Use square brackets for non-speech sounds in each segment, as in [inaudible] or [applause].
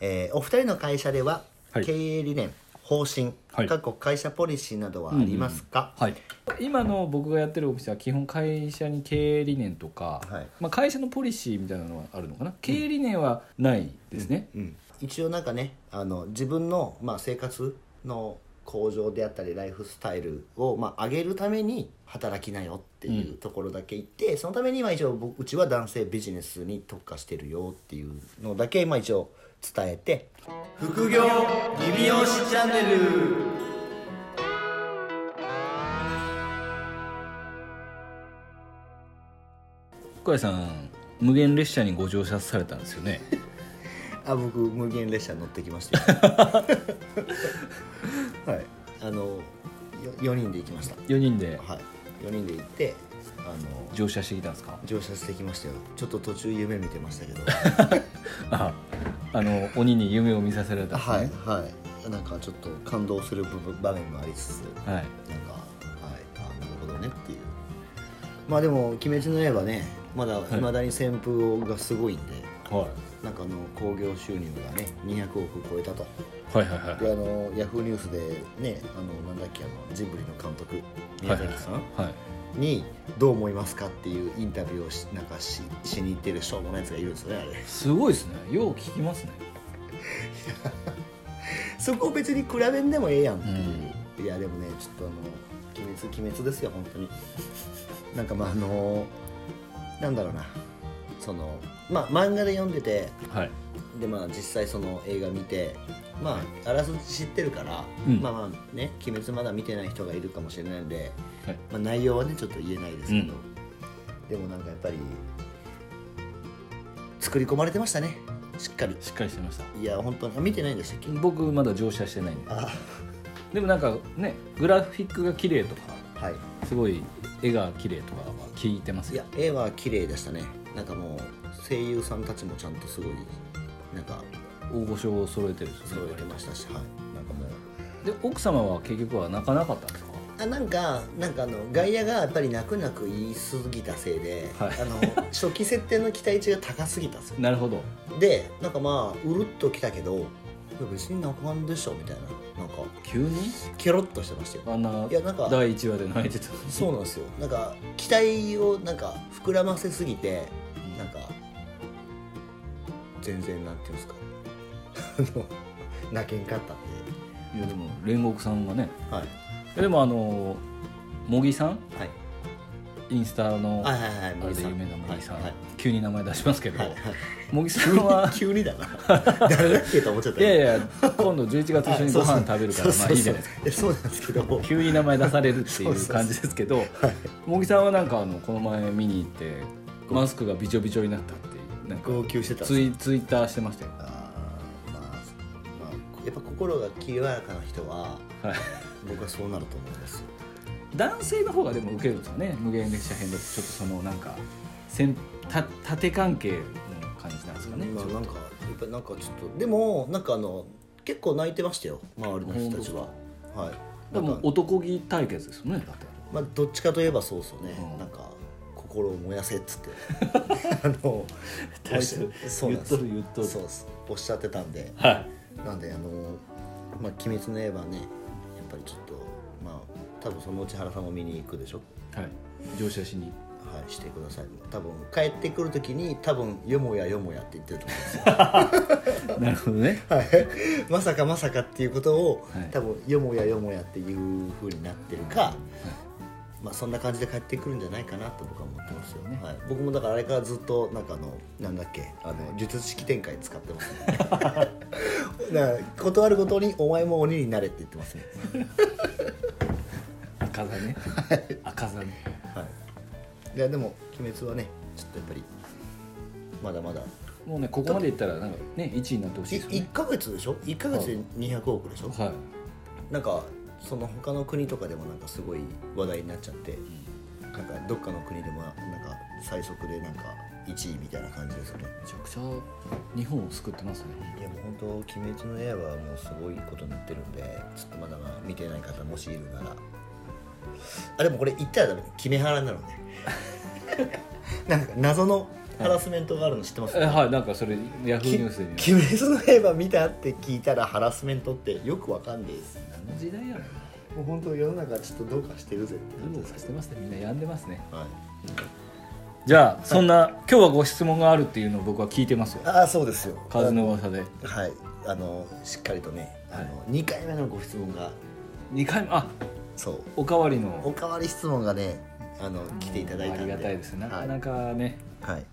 えーお二人の会社でははい。経営理念、方針、はい。過去会社ポリシーなどはありますか、はい、今の僕がやってるお店は基本会社に経営理念とか、はい。まあ、会社のポリシーみたいなのはあるのかな？経営理念はないですね、うん。一応なんかねあの自分の、まあ、生活の向上であったりライフスタイルを、まあ、上げるために働きなよっていうところだけ言って、そのためにまあ一応僕うちは男性ビジネスに特化してるよっていうのだけまあ一応伝えて。副業リビオシチャンネル。深谷さん無限列車にご乗車されたんですよね？[laughs] あ僕無限列車乗ってきましたよ。[laughs] はい。あのよ4人で行きました。4人で？はい。4人で行ってあの乗車してきたんですか？乗車してきましたよ。ちょっと途中夢見てましたけど。[laughs] ああの鬼に夢を見させられたんですはいねはい。なんかちょっと感動する部分場面もありつつはい、なんかはい。あなるほどねっていう。まあでも「鬼滅の刃ね」まだい。まだに旋風がすごいんで、はい。なんかあの興行収入がね200億超えたと。はいはいはい。であのヤフーニュースでねあのなんだっけあのジブリの監督宮崎さん、はいにどう思いますかっていうインタビューをしなんかししに行ってるしょうもないやつがいるんですよねあれ。すごいですね。よう聞きますね。そこを別に比べんでもええやんっていう、いやでもねちょっとあの鬼滅鬼滅ですよ本当に。なんかまああのなんだろうな。そのまあ漫画で読んでてはいでまあ実際その映画見てまああらすじ知ってるから、うん。まあまあね鬼滅まだ見てない人がいるかもしれないんで、はい。まあ、内容はねちょっと言えないですけど、うん。でもなんかやっぱり作り込まれてましたね。しっかり。しっかりしてました。いや本当に。あ見てないんでしたっけ？僕まだ乗車してないんで。あ。でもなんかねグラフィックが綺麗とかはい。すごい絵が綺麗とかは聞いてますよ。いや絵は綺麗でしたね。なんかもう声優さんたちもちゃんとすごいなんか大御所を揃えてるんですよ揃えてましたし、はい、なんかもう。で奥様は結局は泣かなかったんですか？あなんかなんかあの外野がやっぱり泣く泣く言い過ぎたせいで、はい。あの初期設定の期待値が高すぎたんですよ。なるほど。でなんかまあうるっときたけどいや別に泣かんでしょみたいな。なんか急に？ケロッとしてましたよ。あんないやなんか第1話で泣いてたそうなんですよ。なんか期待をなんか膨らませすぎて全然なんていうんですか。泣けんかったんいやでも煉獄さんがね。ではい。でもあの茂木さん？はい。インスタのあれで有名な茂木さん、はいはい。急に名前出しますけど、はいはい。茂木さんは [laughs] 急にだな。[laughs] 誰だっけと思っちゃったいやいや今度11月一緒にご飯食べるからまあいいじゃないですか。かそうなんですけど。急に名前出されるっていう感じですけど茂木さんはなんかあのこの前見に行ってマスクがびちょびちょになったってなんか号泣してたツイツイッターしてましたよ。あーまあ、まあ、やっぱ心が清らかな人ははい。僕はそうなると思うんですよ。男性の方がでも受けるんですよね。無限列車編だとちょっとそのなんかせんた縦関係の感じなんですかね、まあなんかやっぱりなんかちょっとでもなんかあの結構泣いてましたよ。周りの人たちは。はい。でもなんか男気対決ですよねだって。まあどっちかといえばそうですよね、うん。なんか心を燃やせっつって。[laughs] あのそうなんです。言っとる言っとる。そうです。おっしゃってたんで。はい。なんであのまあ「鬼滅の刃ね」やっぱりちょっとまあ多分そのうち原さんも見に行くでしょ。はい。乗車しに。はいしてください。多分帰ってくる時に多分「よもやよもや」って言ってると思うんですよ。[laughs] なるほどね。はい。まさかまさかっていうことを、はい。多分よもやよもやっていう風になってるか、まあそんな感じで帰ってくるんじゃないかなと僕は思ってますよね、はい、僕もだからあれからずっとなんかあのなんだっけあの術式展開使ってます。ねだから断るごとに「お前も鬼になれ」って言ってますね。赤座ね。赤座ね。はい。いやでも「鬼滅」はねちょっとやっぱりまだまだ。もうねここまでいったらなんかね1位になってほしいですよね。1か月でしょ？1か月で200億でしょ、はい。なんかその他の国とかでもなんかすごい話題になっちゃって、なんかどっかの国でもなんか最速でなんか1位みたいな感じですよね。めちゃくちゃ日本を救ってますね。いやもう本当「鬼滅の刃」はもうすごいことになってるんでちょっとまだまだ見てない方もしいるなら。あでもこれ言ったらダメ。決め腹なのね。[laughs] なんか謎のハラスメントがあるの知ってます？えはいなんかそれヤフーニュースで見まし鬼滅の刃見たって聞いたらハラスメントってよくわかんねえです時代やね。んもう本当世の中ちょっとどうかしてるぜどうかしてますね。みんな病んでますね。はい。じゃあそんな、今日はご質問があるっていうのを僕は聞いてますよ。ああそうですよ。風の噂で。はい。あのしっかりとねあの、はい。2回目のご質問が。2回目？あそう。おかわりおのかわり質問がねあの来ていただいたんで。ありがたいですなかなはい、かね、はい、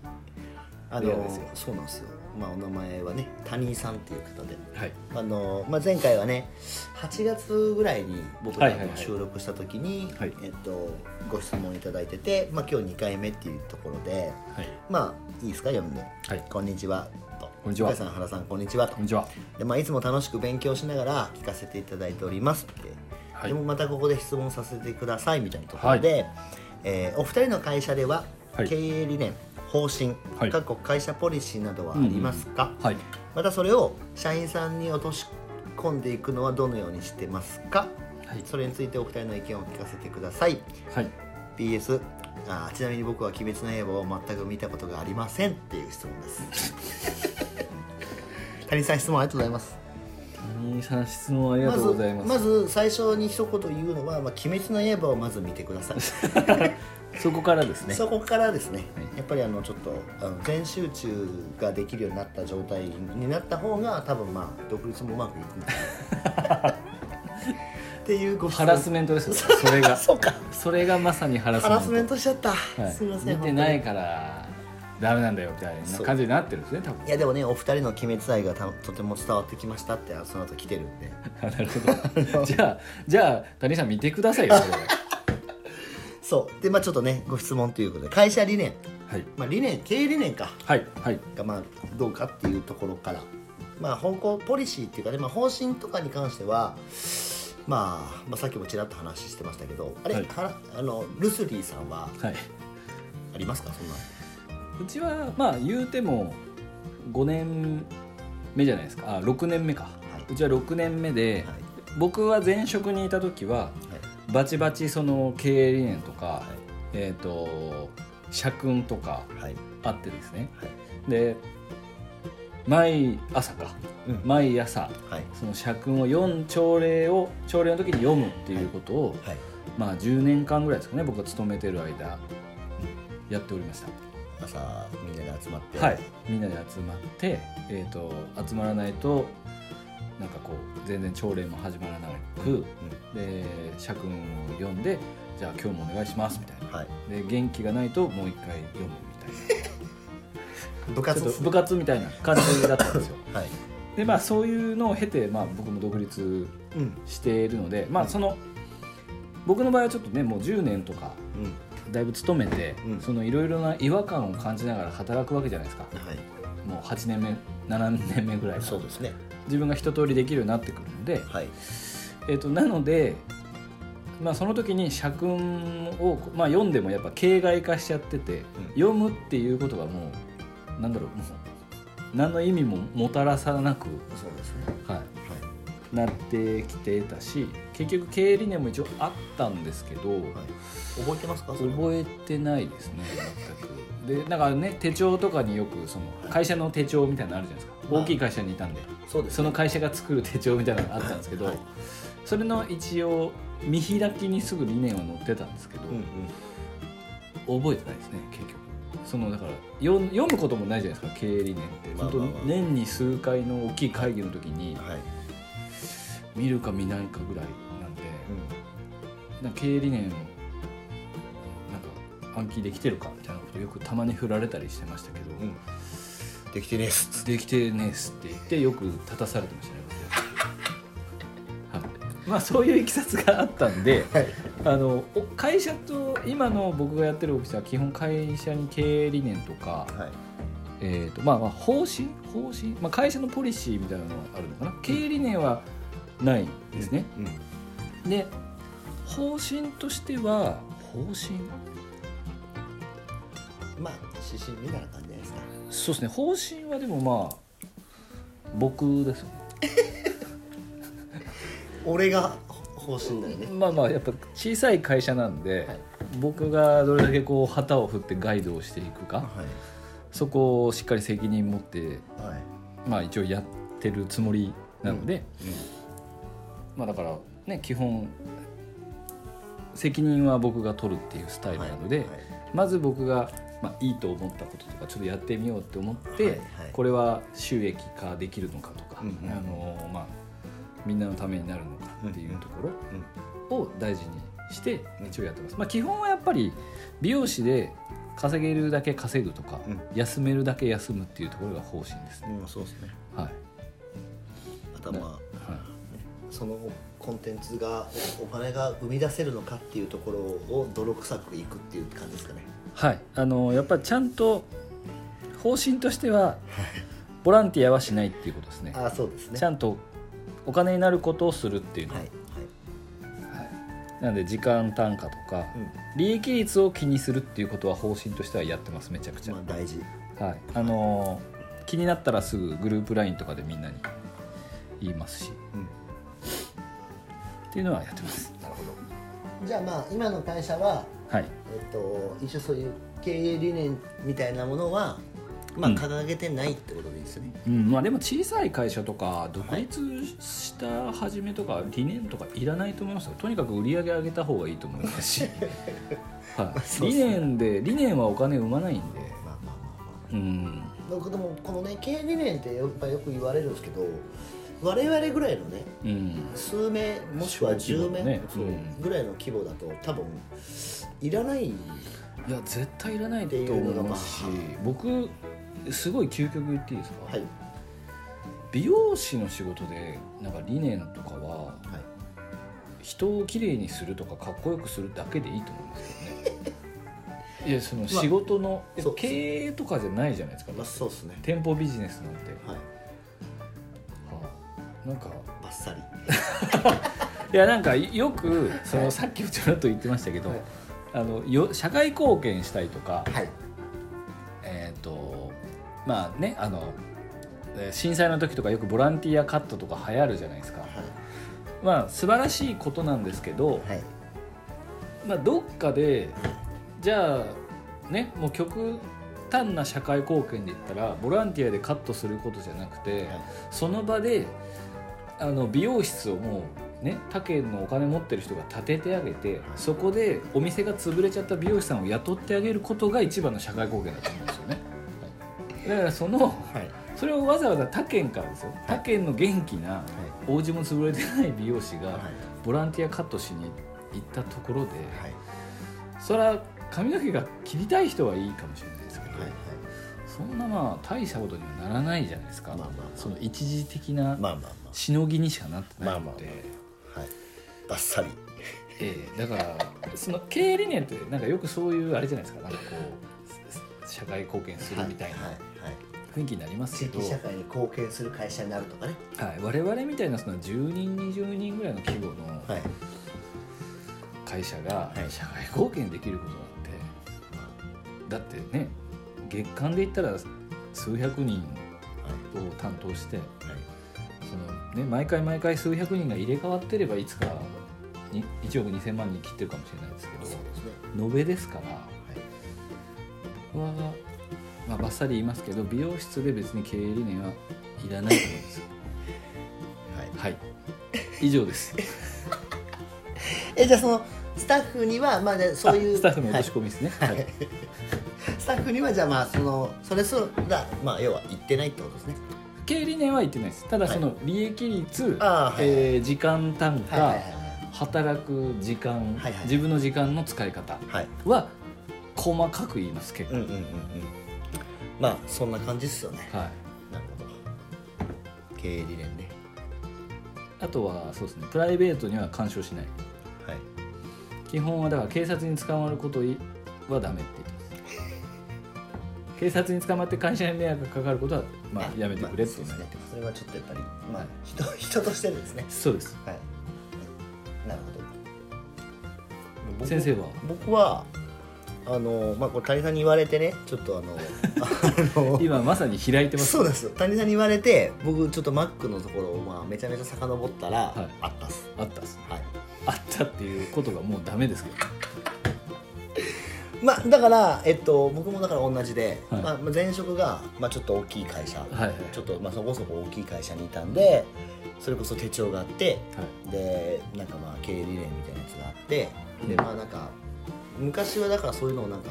あのそうなんですよまあお名前はね谷井さんっていう方で。はい。あの、まあ、前回はね8月ぐらいに僕らはいはいはい。と収録した時に、はい。えっと、ご質問いただいてて、まあ、今日2回目っていうところではい。まあいいですか？読んで。はい。こんにちは」と。こんにちは。さん原さんこんにちは」と。こんにちは。で、まあ、いつも楽しく勉強しながら聞かせていただいておりますって、はい。でもまたここで質問させてくださいみたいなところで、えーお二人の会社でははい。経営理念、方針、はい。各国会社ポリシーなどはありますか、はい。またそれを社員さんに落とし込んでいくのはどのようにしてますか？はい。それについてお二人の意見を聞かせてください。はい。PS あーちなみに僕は「鬼滅の刃」を全く見たことがありませんっていう質問です。[laughs] 谷さん質問ありがとうございます。谷井さん質問ありがとうございます,、まずまず最初に一言言うのは「まあ、鬼滅の刃」をまず見てください、[laughs] そこからですね。そこからですね、はい。やっぱりあのちょっとあの全集中ができるようになった状態になった方が多分まあ独立もうまくいくんだな。[laughs] っていうごハラスメントですよ。それが。[laughs] そうか。それがまさにハラスメント。ハラスメントしちゃった、はい。すみません見てないからダメなんだよみたいな感じになってるんですね多分。いやでもねお二人の鬼滅愛がたとても伝わってきましたってその後来てるんで。あ [laughs] なるほど。じゃあじゃあ谷井さん見てくださいよそれそう。でまあちょっとねご質問ということで会社理念。はい。まあ理念経営理念か。はい。はい。がまあどうかっていうところから。まあ方向ポリシーっていうかね、まあ、方針とかに関しては、まあ、まあさっきもちらっと話してましたけどあれ、はい。あのルスリーさんははい、ありますか？そんな。うちはまあ言うても5年目じゃないですか。あ6年目か、はい。うちは6年目で、はい。僕は前職にいた時ははいバチバチその経営理念とか、はえっ、と社訓とかあってですね。はい。で毎朝か。うん。毎朝はい。その社訓を読ん朝礼を朝礼の時に読むっていうことを、はい。まあ10年間ぐらいですかね僕が勤めてる間やっておりました。朝みんなで集まって。はい。みんなで集まって、えー、と集まらないとなんかこう全然朝礼も始まらなく、うん。で社訓を読んでじゃあ今日もお願いしますみたいな。はい。で元気がないともう一回読むみたいな。[laughs] 部活部活みたいな感じだったんですよ。[laughs] はい。でまあそういうのを経て、まあ、僕も独立うん。しているのでまあその僕の場合はちょっとねもう10年とかうん。だいぶ勤めて、うん。そのいろいろな違和感を感じながら働くわけじゃないですか。はい。もう8年目7年目ぐらいそうですね自分が一通りできるようになってくるので、はい。えー、となので、まあ、その時に社訓を、まあ、読んでもやっぱ形骸化しちゃってて、うん。読むっていうことがもうなんだろうもう何の意味ももたらさなく、そうですね。は、はい。なってきてたし結局経営理念も一応あったんですけど、いはい。覚えてますか？覚えてないですね全く。でなんかね手帳とかによくその会社の手帳みたいなのあるじゃないですか。はい大きい会社にいたんで。そうですその会社が作る手帳みたいなのがあったんですけど、はい。それの一応見開きにすぐ理念は載ってたんですけど、うんうん。覚えてないですね結局。そのだから読読むこともないじゃないですか経営理念って、まあまあまあ。本当年に数回の大きい会議の時にはい。見るか見ないかぐらいなんで、うん。なんか経営理念なんか暗記できてるかみたいなことよくたまに振られたりしてましたけど、うんできてねえっすできてねえっすって言ってよく立たされてましたね。僕はい。まあそういういきさつがあったんではい。あのお会社と今の僕がやってるオフィスは基本会社に経営理念とか、はい。えーとまあ、まあ方針？方針、まあ、会社のポリシーみたいなのがあるのかな？経営理念はないですね、うん。で方針としては方針？まあ指針みたいな感じじゃないですか？そうですね。方針はでもまあ僕ですよね。[laughs] 俺が方針だよね。まあまあやっぱ小さい会社なんで、はい。僕がどれだけこう旗を振ってガイドをしていくかはい。そこをしっかり責任持ってはい。まあ一応やってるつもりなので、まあだからね基本責任は僕が取るっていうスタイルなので、まず僕が、まあ、いいと思ったこととかちょっとやってみようって思って、はいはい。これは収益化できるのかとか、うんうんあのまあ、みんなのためになるのかっていうところを大事にして一応やってます。まあ、基本はやっぱり美容師で稼げるだけ稼ぐとか、うん。休めるだけ休むっていうところが方針ですね。うんそうですね。はい。あとはまあはい。そのコンテンツがおお金が生み出せるのかっていうところを泥臭くいくっていう感じですかねはい、あのやっぱりちゃんと方針としてはボランティアはしないっていうことですね。ああそうですね。ちゃんとお金になることをするっていうのは。いはい。なので時間単価とかはい、利益率を気にするっていうことは方針としてはやってますめちゃくちゃ、まあ大事。はい。あのー気になったらすぐグループ LINE とかでみんなに言いますし。うん。っていうのはやってます。なるほどじゃあまあ今の会社ははい。えっと一応そういう経営理念みたいなものはまあうん。掲げてないってことでいいですね、うん。まあ、でも小さい会社とか独立した始めとか理念とかいらないと思いますよ。とにかく売り上げ上げた方がいいと思いますし、[laughs] はい、そうっ理念で理念はお金生まないんで。まあまあまあまあ。うん。僕でもこのね経営理念ってやっぱよく言われるんですけど我々ぐらいのねうん。数名もしくは10名、ね。そううん。ぐらいの規模だと多分いらない。いや絶対いらないと思いますし僕すごい究極言っていいですか、はい。美容師の仕事でなんか理念とかははい。人をきれいにするとかかっこよくするだけでいいと思うんですけどね。[laughs] いやその仕事の、えそう経営とかじゃないじゃないですか、まあそうですね。店舗ビジネスなんて、はい。はあなんかバッサリ。[laughs] いやなんかよくそのさっきちょろっと言ってましたけど、はい。あのよ社会貢献したいとか、はい。えっ、とまあねあのえー震災の時とかよくボランティアカットとか流行るじゃないですか、まあ素晴らしいことなんですけど、はい。まあ、どっかでじゃあねもう極端な社会貢献で言ったらボランティアでカットすることじゃなくて、はい。その場であの美容室をもうね他県のお金持ってる人が建ててあげてそこでお店が潰れちゃった美容師さんを雇ってあげることが一番の社会貢献だと思うんですよね。はい。だからそのはい。それをわざわざ他県からですよ他県の元気なお家も潰れてない美容師がはい。ボランティアカットしに行ったところで、はい。それは髪の毛が切りたい人はいいかもしれないですけど、はい。はい。そんなまあ大したことにはならないじゃないですか、まあまあ。まあその一時的なまあまあましのぎにしかなってないので、まあまああ。はい。バッサリ。ええだからその経営理念ってなんかよくそういうあれじゃないですか。なんかこう社会貢献するみたいなはいはいはい。雰囲気になります地けど、域社会に貢献する会社になるとかね。はい、我々みたいなその10人20人ぐらいの規模のはい。会社がはい。社会貢献できることなんて、だってね月間で言ったら数百人を担当してね、毎回毎回数百人が入れ替わってればいつかに1億2000万人切ってるかもしれないですけど延べですからはい。ここは、まあ、バッサリ言いますけど美容室で別に経営理念はいらないと思うんですよ。はい。はい。以上です。[laughs] えじゃあそのスタッフにはまあねそういうあスタッフの落としは込みですね、はい。い。[laughs] スタッフにはじゃあまあそのそれすらまあ要は言ってないってことですね経営理念は言ってないです。ただその利益率、はいえー時間単価、はいはいはい働く時間、はいはい自分の時間の使い方は細かく言います結構、うんうんうんうん。まあそんな感じですよね。はい。なるほど。経営理念ね。あとはそうですね。プライベートには干渉しない。はい。基本はだから警察に捕まることはダメって警察に捕まって会社に迷惑がかかることはまあやめてくれってそうですね。それはちょっとやっぱりまあはい人 [laughs] 人としてですね。そうです。はい。なるほど。僕先生は？僕はあのまあこれ谷さんに言われてねちょっとあの [laughs] あの今まさに開いてますそうです谷さんに言われて僕ちょっとマックのところをまあめちゃめちゃ遡ったら、はい。あったっす。あったっす。はい。あったっていうことがもうダメですけどまあだから、えっと、僕もだから同じで、はい。まあ、前職が、まあ、ちょっと大きい会社、はいはい。ちょっと、まあ、そこそこ大きい会社にいたんでそれこそ手帳があってはい。でなんかまあ経営理念みたいなやつがあってでまあなんか昔はだからそういうのをなんか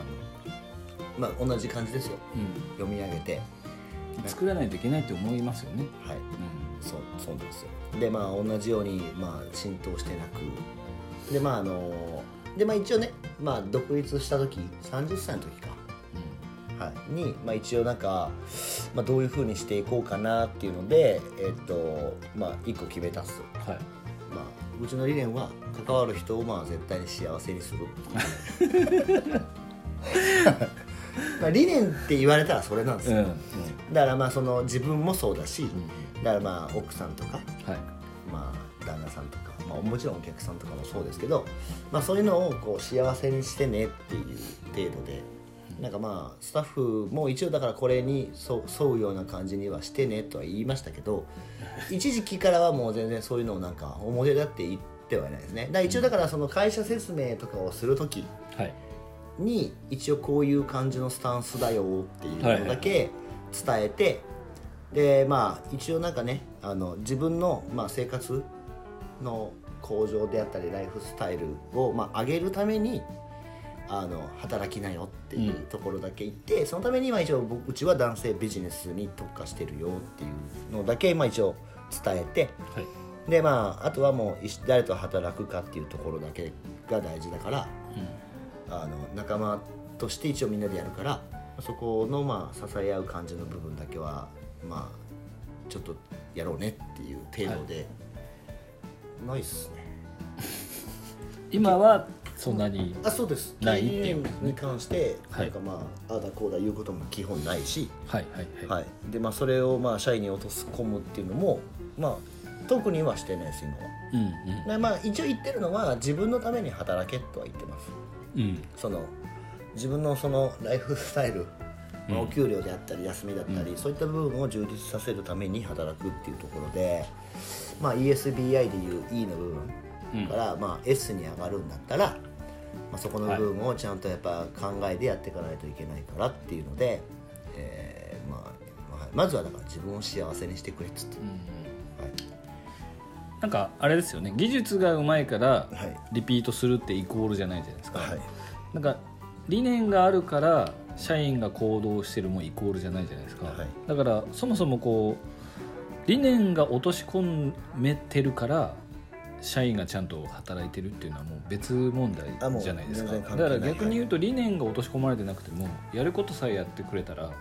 まあ同じ感じですよ。うん。読み上げて。作らないといけないって思いますよね、はい。うん。そうそうなんですよ。でまあ同じようにまあ浸透してなく。でまああのでまあ一応ねまあ独立した時30歳の時か。はい、に、まあ、一応なんか、まあ、どういうふうにしていこうかなっていうので、えっとまあ、一個決めたっす、はい。まあ、うちの理念は関わる人をまあ絶対に幸せにする。[laughs] まあ理念って言われたらそれなんですよ、うんうん。だからまあその自分もそうだし、うん。だからまあ奥さんとか、はいもちろんお客さんとかもそうですけど、まあ、そういうのをこう幸せにしてねっていう程度でなんかまあスタッフも一応だからこれに沿沿うような感じにはしてねとは言いましたけど一時期からはもう全然そういうのをなんか表立って言ってはいないですね。だから一応だからその会社説明とかをする時はい。に一応こういう感じのスタンスだよっていうのだけ伝えて、でまあ一応なんかねあの自分の、まあ、生活の向上であったりライフスタイルを、まあ、上げるためにあの働きなよっていうところだけ言って、そのために今一応僕うちは男性ビジネスに特化してるよっていうのだけ、まあ、一応伝えてはいでまああとはもう誰と働くかっていうところだけが大事だから。あの仲間として一応みんなでやるからそこのまあ支え合う感じの部分だけはまあちょっとやろうねっていう程度で、ないっすね。[laughs] 今はそんなにあそうです。ない？っていう経営に関してはい。なんかまあ、ああだこうだ言うことも基本ないし、はいはいはい、はい、でまあそれをまあ社員に落とし込むっていうのもまあ特にはしてないです今は。うんうん。でまあ一応言ってるのは自分のために働けとは言ってます。うん。その自分のそのライフスタイル、まあうん。お給料であったり休みだったり、そういった部分を充実させるために働くっていうところで、まあ、ESBI でいう E の部分から、まあ、S に上がるんだったら、まあ、そこの部分をちゃんとやっぱ考えてやっていかないといけないからっていうので、えーまあまずはだから自分を幸せにしてくれっつって、うん。はい。なんかあれですよね。技術がうまいからはい。リピートするってイコールじゃないじゃないですか、はい。なんか理念があるから社員が行動してるもイコールじゃないじゃないですか、はい。だからそもそもこう理念が落とし込めてるから社員がちゃんと働いてるっていうのはもう別問題じゃないですか。だから逆に言うと理念が落とし込まれてなくてもやることさえやってくれたら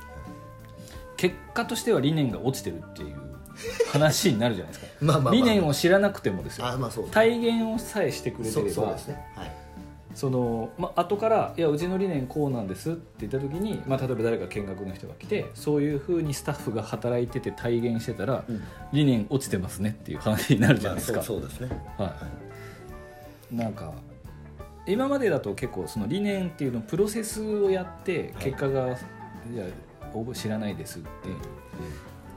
結果としては理念が落ちてるっていう話になるじゃないですか。[laughs] まあまあまあ理念を知らなくてもですよ。体現をさえしてくれてればそうですね。はいその、まあ後から「いやうちの理念こうなんです」って言った時に、まあ、例えば誰か見学の人が来てそういうふうにスタッフが働いてて体現してたら、うん。理念落ちてますねっていう話になるじゃないですか。まあそうですね。はい、なんか今までだと結構その理念っていうのプロセスをやってはい。結果が、い、や応募知らないですって、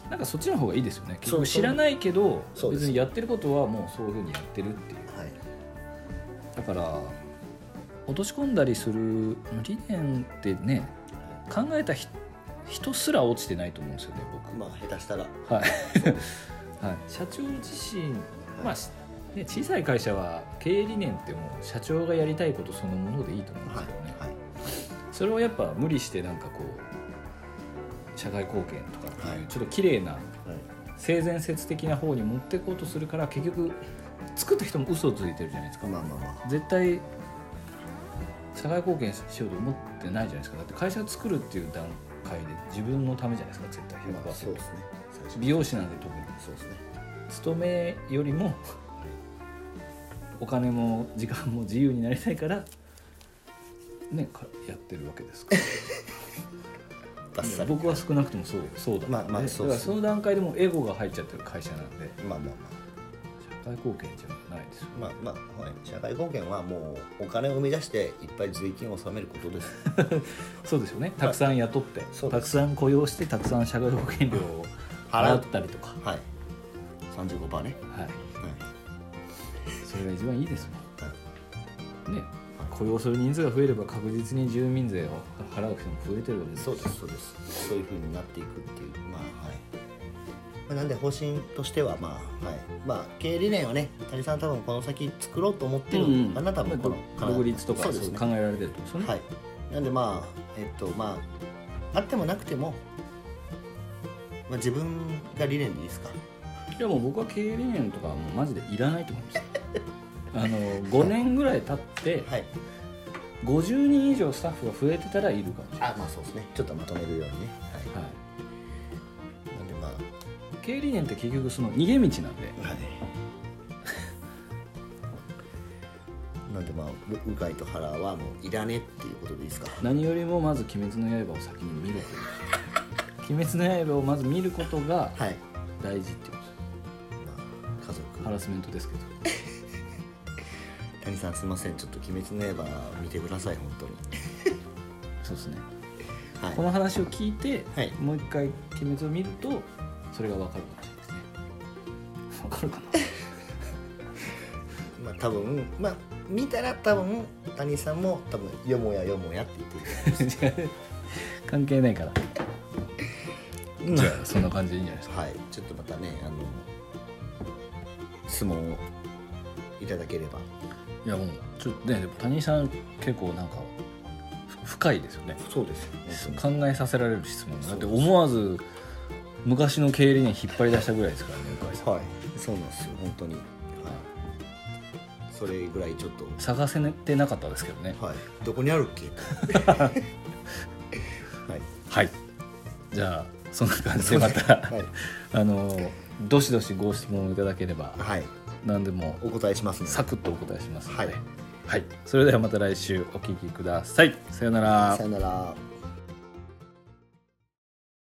なんかそっちの方がいいですよね。結そう。局知らないけど別にやってることはもうそういうふうにやってるっていう。はい。だから落とし込んだりする理念ってね考えた人人すら落ちてないと思うんですよね僕。まあ下手したら。はい、[laughs] はい、社長自身、まあしね、小さい会社は経営理念ってもう社長がやりたいことそのものでいいと思うんですはいけどね、はい。それをやっぱ無理してなんかこう社会貢献とかっていう、はい。ちょっと綺麗なはい。性善説的な方に持っていこうとするから結局作った人も嘘をついてるじゃないですか、まあまあまあ。絶対社会貢献しようと思ってないじゃないですか。だって会社作るっていう段階で自分のためじゃないですか絶対。100%、まあそうですね。美容師なんで特に。そうですね。勤めよりもお金も時間も自由になりたいからねかやってるわけですから。[laughs] 僕は少なくともそうそうだまあまあねそうだからその段階でもうエゴが入っちゃってる会社なんで。まあまあ社会貢献じゃないですよまあまあまあ、はい、社会貢献はもうお金を生み出していっぱい税金を納めることです。[laughs] そうですよね。たくさん雇って、そうです。たくさん雇用してたくさん社会保険料を払ったりとか。はい。35%ね。はい。はい。それが一番いいですもんね。は雇用する人数が増えれば確実に住民税を払う人も増えてるわけですそうですそうです。そういうふうになっていくっていう。まあはいまあなんで方針としてはまあはい。まあ経営理念はね谷さん多分この先作ろうと思ってるのかな、多分このまあ独立とかそうですね。考えられてるとですよね、はい。なんでまあえっとまああってもなくても、まあ、自分が理念でいいですか。いやもう僕は経営理念とかはもうマジでいらないと思います。[laughs] あの5年ぐらい経ってはい。50人以上スタッフが増えてたらいるかもしれない、あまあそうですね。ちょっとまとめるようにね。はい、はい、経営理念って結局その逃げ道なんではい。[laughs] なんでまあう鵜飼と原はもういらねっていうことでいいですか？何よりもまず「鬼滅の刃」を先に見ろという [laughs] 鬼滅の刃をまず見ることがはい。大事ってこまあ家族とハラスメントですけど [laughs] 谷さんすみませんちょっと鬼滅の刃見てください本当に。そうですねはい。この話を聞いて、はいもう一回「鬼滅」を見るとそれが分かるかもしれないですね分かるかまあ多分まあ見たら多分谷さんも多分よもやよもやって言ってる。[laughs] な関係ないからじゃあそんな感じでいいんじゃないですか？はい。ちょっとまたねあの質問をいただければ。いやもうちょっとねでも谷さん結構なんかふ深いですよねそうですよ本当に。考えさせられる質問だって思わず昔の経理念引っ張り出したぐらいですからね向井さん。はい。そうなんですよ本当に。はい。それぐらいちょっと。探せてなかったですけどね。はい、どこにあるっけ？[laughs] はい。はい。じゃあそんな感じでまたはい、あのどしどしご質問をいただければはい、何でもお答えしますのでサクッとお答えしますので、はい。はい、それではまた来週お聞きください。さようなら。さよなら